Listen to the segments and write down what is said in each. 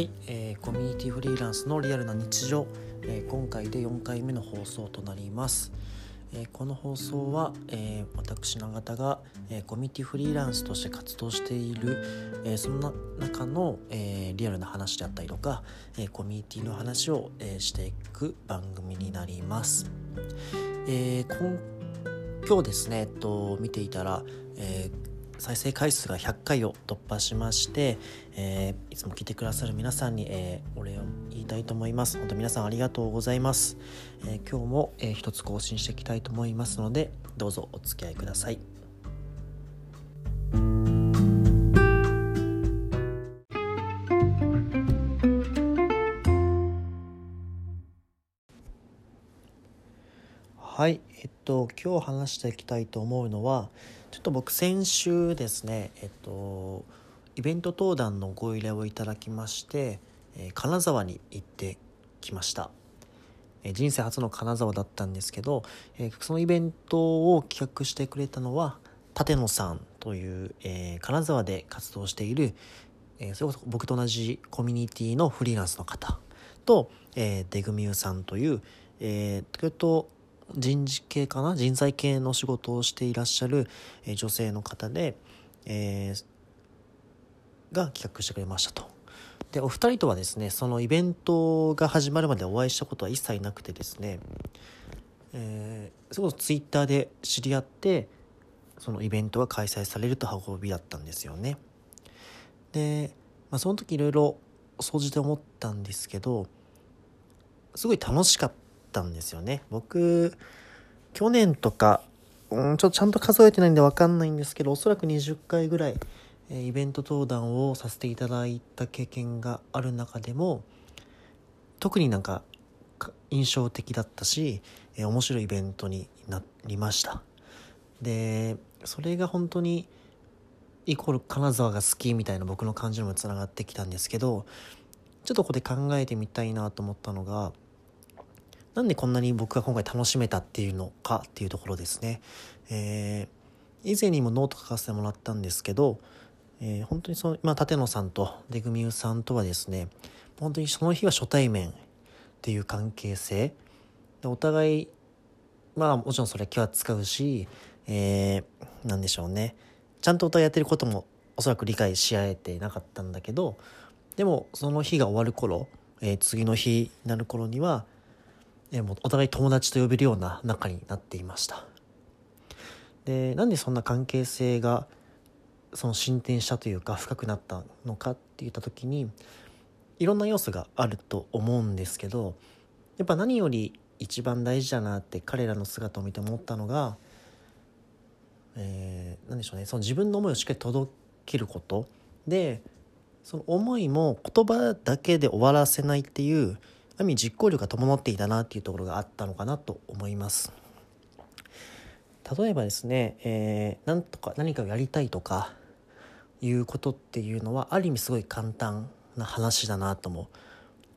はい、えー、コミュニティフリーランスのリアルな日常、えー、今回で4回目の放送となります、えー、この放送は、え私永田が、えコミュニティフリーランスとして活動している、えその中の、えリアルな話であったりとか、えコミュニティの話を、えしていく番組になります、え今今日ですね、えっと、見ていたら、えー再生回数が100回を突破しまして、えー、いつも聞いてくださる皆さんに、えー、お礼を言いたいと思います。本当皆さんありがとうございます。えー、今日も、えー、一つ更新していきたいと思いますので、どうぞお付き合いください。はい、えっと今日話していきたいと思うのはちょっと僕先週ですねえっとイベント登壇のご依頼をいただきまして、えー、金沢に行ってきました、えー、人生初の金沢だったんですけど、えー、そのイベントを企画してくれたのは立野さんという、え金沢で活動している、えそれこそ僕と同じコミュニティのフリーランスの方と、えデグミューさんという、えー、と人事系かな？人材系の仕事をしていらっしゃる、え女性の方で、えー、が企画してくれましたと。でお二人とはですねそのイベントが始まるまでお会いしたことは一切なくてですね、えー、それこそツイッターで知り合ってそのイベントが開催されると運びだったんですよね。で、まあ、その時いろいろ総じて思ったんですけどすごい楽しかったったんですよね。僕、去年とか、うん、ちょっとちゃんと数えてないんでわかんないんですけど、おそらく20回ぐらい、えイベント登壇をさせていただいた経験がある中でも、特になんか印象的だったし、え面白いイベントになりました。で、それが本当に、イコール金沢が好きみたいな僕の感じにもつながってきたんですけど、ちょっとここで考えてみたいなと思ったのが、なんでこんなに僕が今回楽しめたっていうのかっていうところですね。えー、以前にもノート書かせてもらったんですけど、えー、本当にその、まあ、立野さんとデグミューさんとはですね、本当にその日は初対面っていう関係性。でお互い、まあもちろんそれ気は使うし、えー、なんでしょうね。ちゃんとお互いやってることもおそらく理解し合えてなかったんだけど、でもその日が終わる頃、えー、次の日になる頃には、えもうお互い友達と呼べるような仲になっていました。でなんでそんな関係性がその進展したというか深くなったのかって言った時にいろんな要素があると思うんですけどやっぱ何より一番大事だなって彼らの姿を見て思ったのが、えー、何でしょうねその自分の思いをしっかり届けることでその思いも言葉だけで終わらせないっていうある意味実行力が伴っていたなっていうところがあったのかなと思います。例えばですね、えー、なんとか何かをやりたいとかいうことっていうのはある意味すごい簡単な話だなとも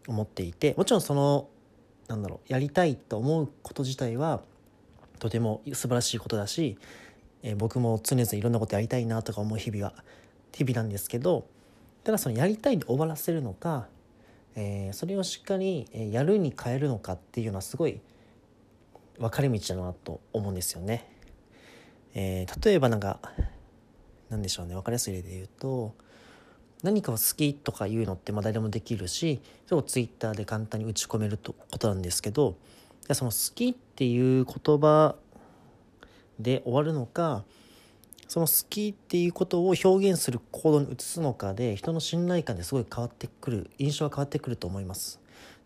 思っていてもちろんそのなんだろうやりたいと思うこと自体はとても素晴らしいことだし、えー、僕も常々いろんなことやりたいなとか思う日々が日々なんですけどただそのやりたいで終わらせるのかえー、それをしっかりやるに変えるのかっていうのはすごい分かれ道だなと思うんですよね。えー、例えばなんかなんでしょうね分かりやすい例で言うと何かを好きとか言うのってまあ誰でもできるしそれをツイッターで簡単に打ち込めるとことなんですけどその好きっていう言葉で終わるのかその好きっていうことを表現する行動に移すのかで人の信頼感ですごい変わってくる印象が変わってくると思います。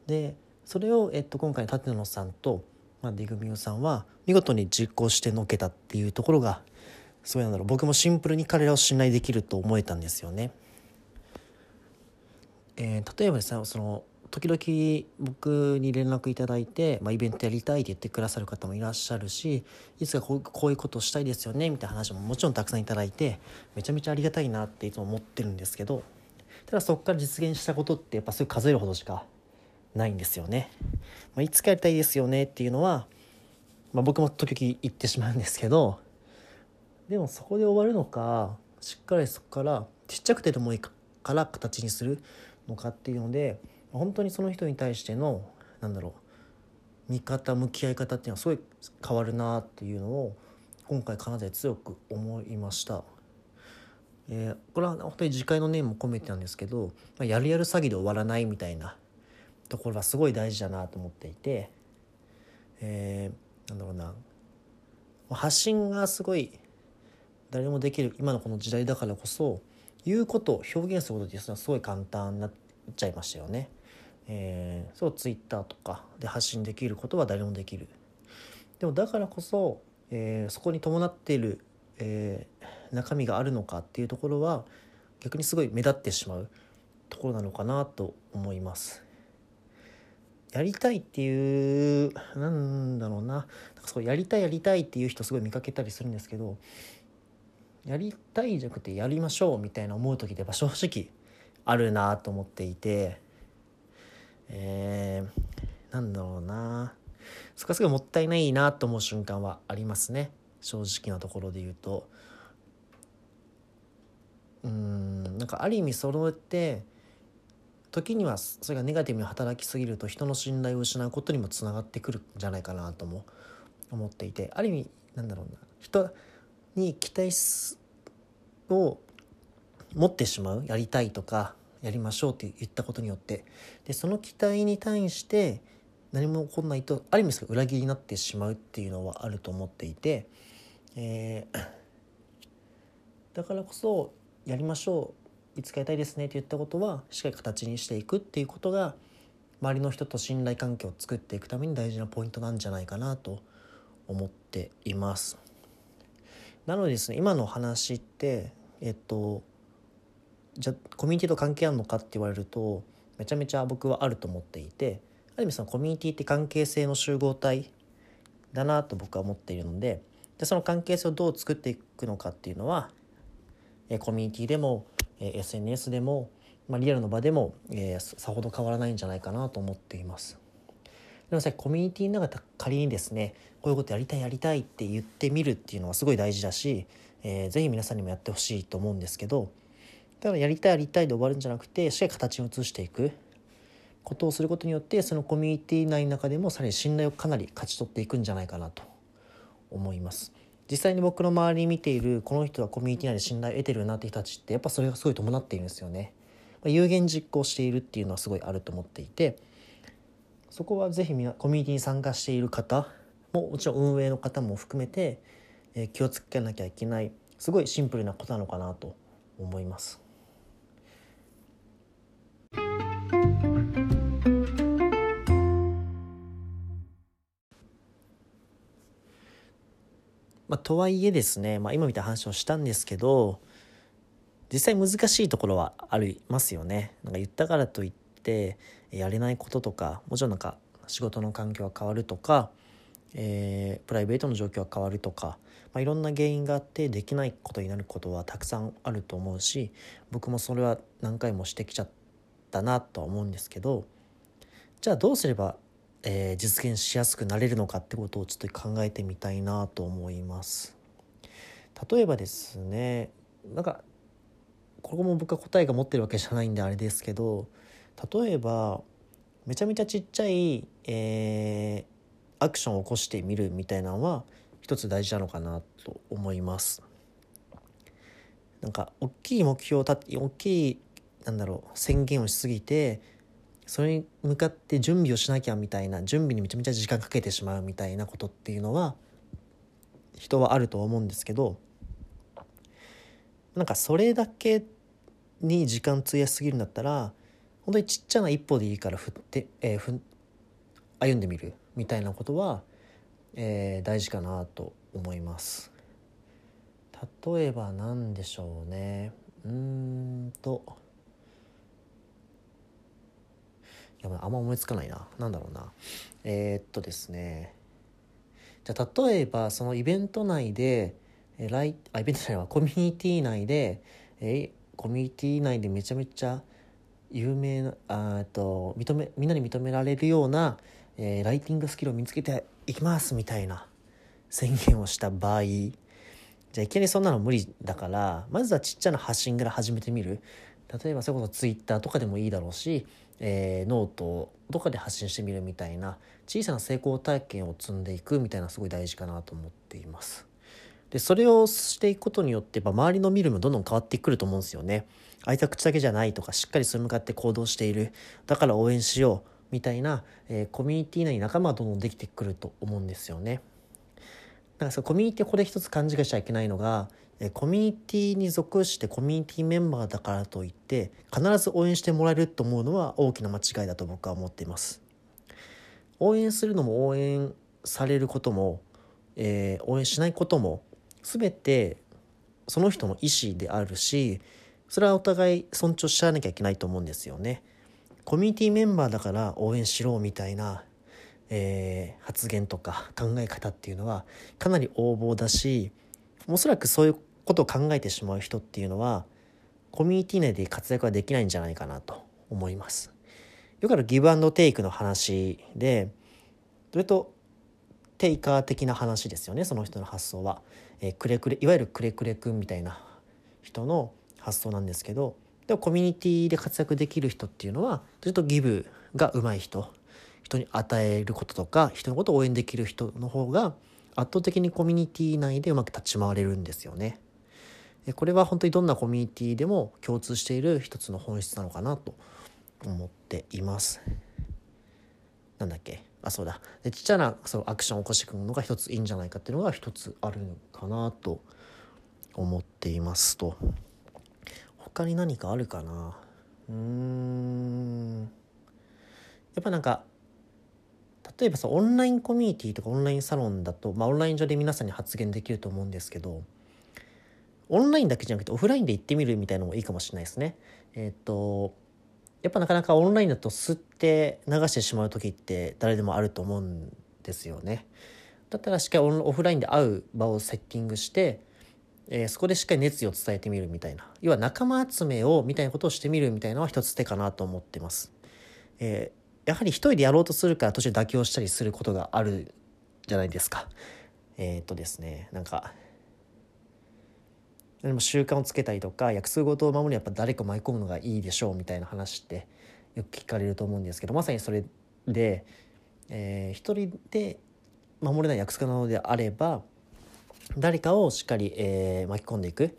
でそれを、えっと、今回の舘野さんと、まあ、ディグミューさんは見事に実行してのけたっていうところがすごいなんだろう僕もシンプルに彼らを信頼できると思えたんですよね。えー、例えばですねその時々僕に連絡いただいて、まあ、イベントやりたいって言ってくださる方もいらっしゃるしいつかこういうことしたいですよねみたいな話ももちろんたくさんいただいてめちゃめちゃありがたいなっていつも思ってるんですけどただそこから実現したことってやっぱそういう数えるほどしかないんですよね。まあ、いつかやりたいですよねっていうのは、まあ、僕も時々言ってしまうんですけどでもそこで終わるのかしっかりそこからちっちゃくてでもいいから形にするのかっていうので本当にその人に対してのなんだろう見方向き合い方っていうのはすごい変わるなっていうのを今回金沢で強く思いました。えー、これは本当に次回の念も込めてなんですけど、まあ、やるやる詐欺で終わらないみたいなところはすごい大事だなと思っていて、えー、なんだろうな発信がすごい誰もできる今のこの時代だからこそ言うことを表現することっていうのはすごい簡単になっちゃいましたよね。えー、そうツイッターとかで発信できることは誰もできる。でもだからこそ、えー、そこに伴っている、えー、中身があるのかっていうところは逆にすごい目立ってしまうところなのかなと思います。やりたいっていうなんだろうなそうやりたいやりたいっていう人すごい見かけたりするんですけどやりたいじゃなくてやりましょうみたいな思う時ってやっぱ正直あるなと思っていてえー、なんだろうな。そこはすごいもったいないなと思う瞬間はありますね。正直なところで言うと。うんなんかある意味それって時にはそれがネガティブに働きすぎると人の信頼を失うことにもつながってくるんじゃないかなとも思っていて。ある意味なんだろうな。人に期待を持ってしまうやりたいとかやりましょうって言ったことによってでその期待に対して何も起こらないとある意味裏切りになってしまうっていうのはあると思っていて、えー、だからこそやりましょういつかやりたいですねって言ったことはしっかり形にしていくっていうことが周りの人と信頼関係を作っていくために大事なポイントなんじゃないかなと思っています。なのでですね今の話ってえっとじゃコミュニティと関係あるのかって言われるとめちゃめちゃ僕はあると思っていてある意味そのコミュニティって関係性の集合体だなと僕は思っているのででその関係性をどう作っていくのかっていうのはコミュニティでもえ SNS でも、まあ、リアルの場でも、えー、さほど変わらないんじゃないかなと思っています。でもさコミュニティの中で仮にですねこういうことやりたいやりたいって言ってみるっていうのはすごい大事だし、えー、ぜひ皆さんにもやってほしいと思うんですけどだからやりたいやりたいで終わるんじゃなくてしっかり形を移していくことをすることによってそのコミュニティ内の中でもさらに信頼をかなり勝ち取っていくんじゃないかなと思います。実際に僕の周りに見ているこの人はコミュニティ内で信頼を得てるなって人たちってやっぱそれがすごい伴っているんですよね。有言実行しているっていうのはすごいあると思っていてそこはぜひみなコミュニティに参加している方ももちろん運営の方も含めて、気をつけなきゃいけないすごいシンプルなことなのかなと思います。まあ、とはいえですね、まあ、今みたいな話をしたんですけど実際難しいところはありますよね。なんか言ったからといってやれないこととかもちろんなんか仕事の環境が変わるとか、えー、プライベートの状況が変わるとか、まあ、いろんな原因があってできないことになることはたくさんあると思うし僕もそれは何回もしてきちゃったなとは思うんですけどじゃあどうすればえー、実現しやすくなれるのかってことをちょっと考えてみたいなと思います。例えばですねなんかここも僕は答えが持ってるわけじゃないんであれですけど例えばめちゃめちゃちっちゃい、えー、アクションを起こしてみるみたいなのは一つ大事なのかなと思います。なんか大きい目標を立って大きいなんだろう宣言をしすぎてそれに向かって準備をしなきゃみたいな準備にめちゃめちゃ時間かけてしまうみたいなことっていうのは人はあると思うんですけどなんかそれだけに時間費やしすぎるんだったら本当にちっちゃな一歩でいいから振って、えー、ふ歩んでみるみたいなことは、えー、大事かなと思います。例えば何でしょうねうんと。やばいあんま思いつかないな。何だろうな。えー、っとですね。じゃあ例えばそのイベント内でえライあイベント内はコミュニティ内でえコミュニティ内でめちゃめちゃ有名なあと認めみんなに認められるような、えー、ライティングスキルを身につけていきますみたいな宣言をした場合。じゃあいきなりそんなの無理だからまずはちっちゃな発信から始めてみる。例えばそれこそツイッターとかでもいいだろうし、えー、ノートとかで発信してみるみたいな小さな成功体験を積んでいくみたいなすごい大事かなと思っています。でそれをしていくことによってやっぱ周りの見るもどんどん変わってくると思うんですよね。開いた口だけじゃないとかしっかりそれ向かって行動しているだから応援しようみたいな、えー、コミュニティ内に仲間がどんどんできてくると思うんですよね。だからそのコミュニティこれ一つ勘違いしちゃいけないのが、コミュニティに属してコミュニティメンバーだからといって必ず応援してもらえると思うのは大きな間違いだと僕は思っています。応援するのも応援されることも、えー、応援しないことも全てその人の意思であるしそれはお互い尊重し合わなきゃいけないと思うんですよね。コミュニティメンバーだから応援しろみたいな、えー、発言とか考え方っていうのはかなり横暴だしおそらくそういうことを考えてしまう人っていうのはコミュニティ内で活躍はできないんじゃないかなと思います。よくあるギブアンドテイクの話でそれとテイカー的な話ですよねその人の発想は、えー、くれくれいわゆるくれくれくんみたいな人の発想なんですけどでもコミュニティで活躍できる人っていうのはずっとギブが上手い人人に与えることとか人のことを応援できる人の方が圧倒的にコミュニティ内でうまく立ち回れるんですよね。これは本当にどんなコミュニティでも共通している一つの本質なのかなと思っています。なんだっけ？あそうだでちっちゃなそのアクションを起こしてくるのが一ついいんじゃないかっていうのが一つあるかなと思っていますと。他に何かあるかな？うーんやっぱなんか例えばさオンラインコミュニティとかオンラインサロンだと、まあ、オンライン上で皆さんに発言できると思うんですけどオンラインだけじゃなくてオフラインで行ってみるみたいなのもいいかもしれないですね。えっ、ー、とやっぱなかなかオンラインだと吸って流してしまう時って誰でもあると思うんですよね。だったらしっかりオフラインで会う場をセッティングしてえー、そこでしっかり熱意を伝えてみるみたいな要は仲間集めをみたいなことをしてみるみたいなのは一つ手かなと思ってます。えー、やはり一人でやろうとするから途中妥協したりすることがあるじゃないですか。えー、っとですねなんかでも習慣をつけたりとか約束事を守るにやっぱ誰か巻き込むのがいいでしょうみたいな話ってよく聞かれると思うんですけどまさにそれで、えー、一人で守れない約束なのであれば誰かをしっかり、えー、巻き込んでいく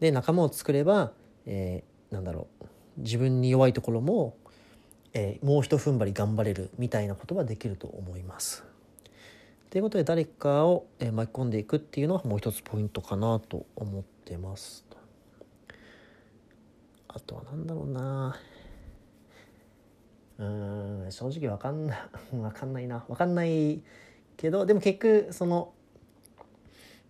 で仲間を作れば、えー、なんだろう自分に弱いところも、えー、もうひと踏ん張り頑張れるみたいなことができると思います。ということで誰かを、えー、巻き込んでいくっていうのはもう一つポイントかなと思ってます。あとは何だろうな。うん正直わかんない わかんないな。わかんないけどでも結局その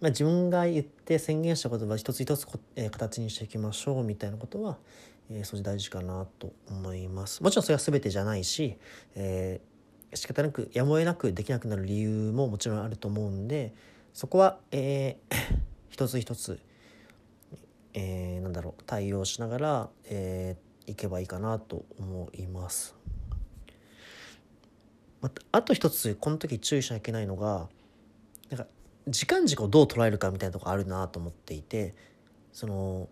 まあ、自分が言って宣言したことは一つ一つこ、えー、形にしていきましょうみたいなことは、えー、それ大事かなと思います。もちろんそれは全てじゃないし、えー、仕方なくやむを得なくできなくなる理由ももちろんあると思うんでそこは、えー、一つ一つ、えー、なんだろう対応しながら、えー、いけばいいかなと思います。まあと一つこの時注意しなきゃいけないのがなんか時間軸をどう捉えるかみたいなとこあるなと思っていてその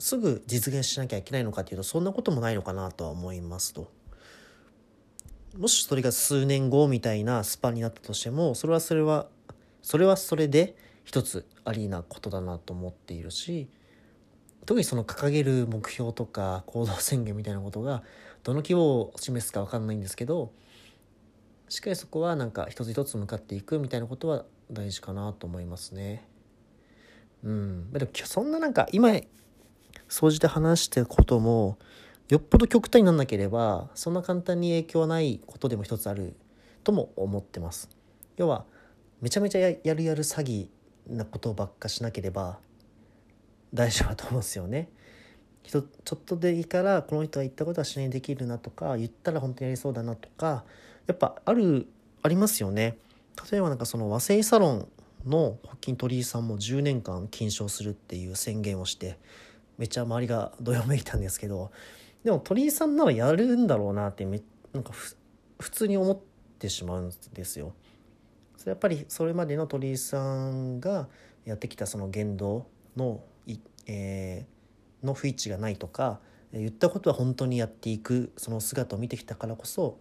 すぐ実現しなきゃいけないのかっていうとそんなこともないのかなとは思いますと。もしそれが数年後みたいなスパンになったとしてもそれはそれはそれはそれで一つありなことだなと思っているし特にその掲げる目標とか行動宣言みたいなことがどの規模を示すか分かんないんですけどしっかりそこはなんか一つ一つ向かっていくみたいなことは大事かなと思いますね。うん、でもそんななんか今掃除で話してることもよっぽど極端になんなければそんな簡単に影響はないことでも一つあるとも思ってます。要はめちゃめちゃやるやる詐欺なことばっかしなければ大丈夫だと思うんですよね。ちょっとでいいからこの人が言ったことはしないできるなとか言ったら本当にやりそうだなとかやっぱあるありますよね。例えばなんかその和製サロンのホッキン鳥居さんも10年間禁止をするっていう宣言をしてめっちゃ周りがどよめいたんですけどでも鳥居さんならやるんだろうなってめなんか普通に思ってしまうんですよ。それやっぱりそれまでの鳥居さんがやってきたその言動の、えー、の不一致がないとか言ったことは本当にやっていくその姿を見てきたからこそ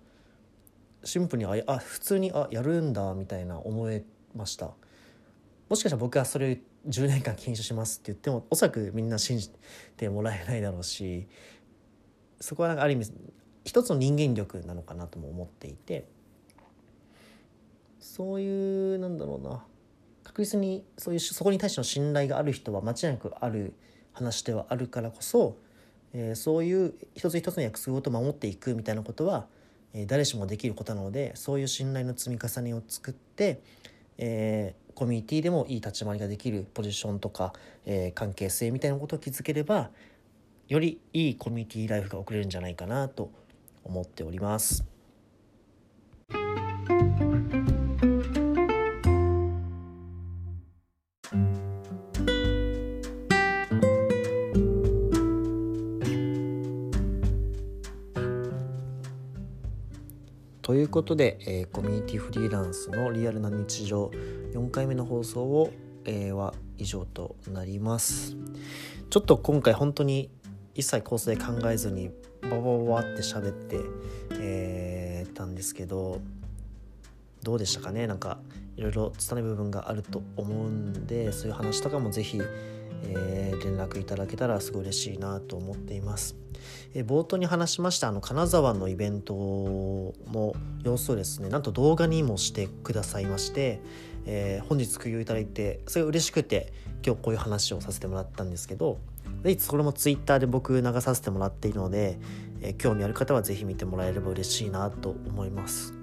シンプルにああ普通にあやるんだみたいな思えました。もしかしたら僕はそれを10年間禁酒しますって言ってもおそらくみんな信じてもらえないだろうしそこはなんかある意味一つの人間力なのかなとも思っていてそういうなんだろうな確実にそういうそこに対しての信頼がある人は間違いなくある話ではあるからこそ、えー、そういう一つ一つの約束事を守っていくみたいなことは、えー、誰しもできることなのでそういう信頼の積み重ねを作って、えー、コミュニティでもいい立ち回りができるポジションとか、えー、関係性みたいなことを築ければよりいいコミュニティライフが送れるんじゃないかなと思っております。ことで、えー、コミュニティフリーランスのリアルな日常4回目の放送を、えー、は以上となります。ちょっと今回本当に一切構成考えずにバババって喋って、えー、たんですけどどうでしたかね？なんかいろいろ拙い部分があると思うんでそういう話とかも是非、えー、連絡いただけたらすごい嬉しいなと思っています。え冒頭に話しましたあの金沢のイベントの様子をですねなんと動画にもしてくださいまして、えー、本日空用いただいてそれ嬉しくて今日こういう話をさせてもらったんですけどぜひそれも Twitter で僕流させてもらっているので、えー、興味ある方は是非見てもらえれば嬉しいなと思います、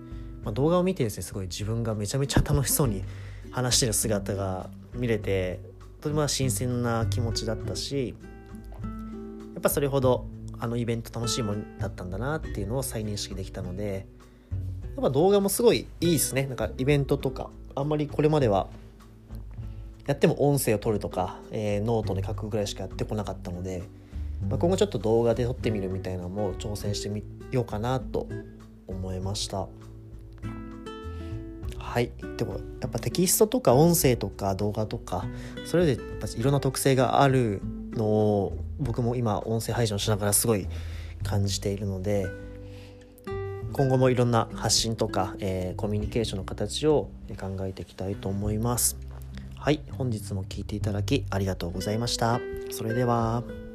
まあ、動画を見てですねすごい自分がめちゃめちゃ楽しそうに話してる姿が見れてとても新鮮な気持ちだったしやっぱそれほどあのイベント楽しいものだったんだなっていうのを再認識できたのでやっぱ動画もすごいいいですね。なんかイベントとかあんまりこれまではやっても音声を取るとか、えー、ノートで書くぐらいしかやってこなかったので、まあ、今後ちょっと動画で撮ってみるみたいなのも挑戦してみようかなと思いました。はいでもやっぱテキストとか音声とか動画とかそれでいろんな特性があるのを僕も今音声配信をしながらすごい感じているので今後もいろんな発信とか、えー、コミュニケーションの形を考えていきたいと思います。はい、本日も聴いていただきありがとうございました。それでは。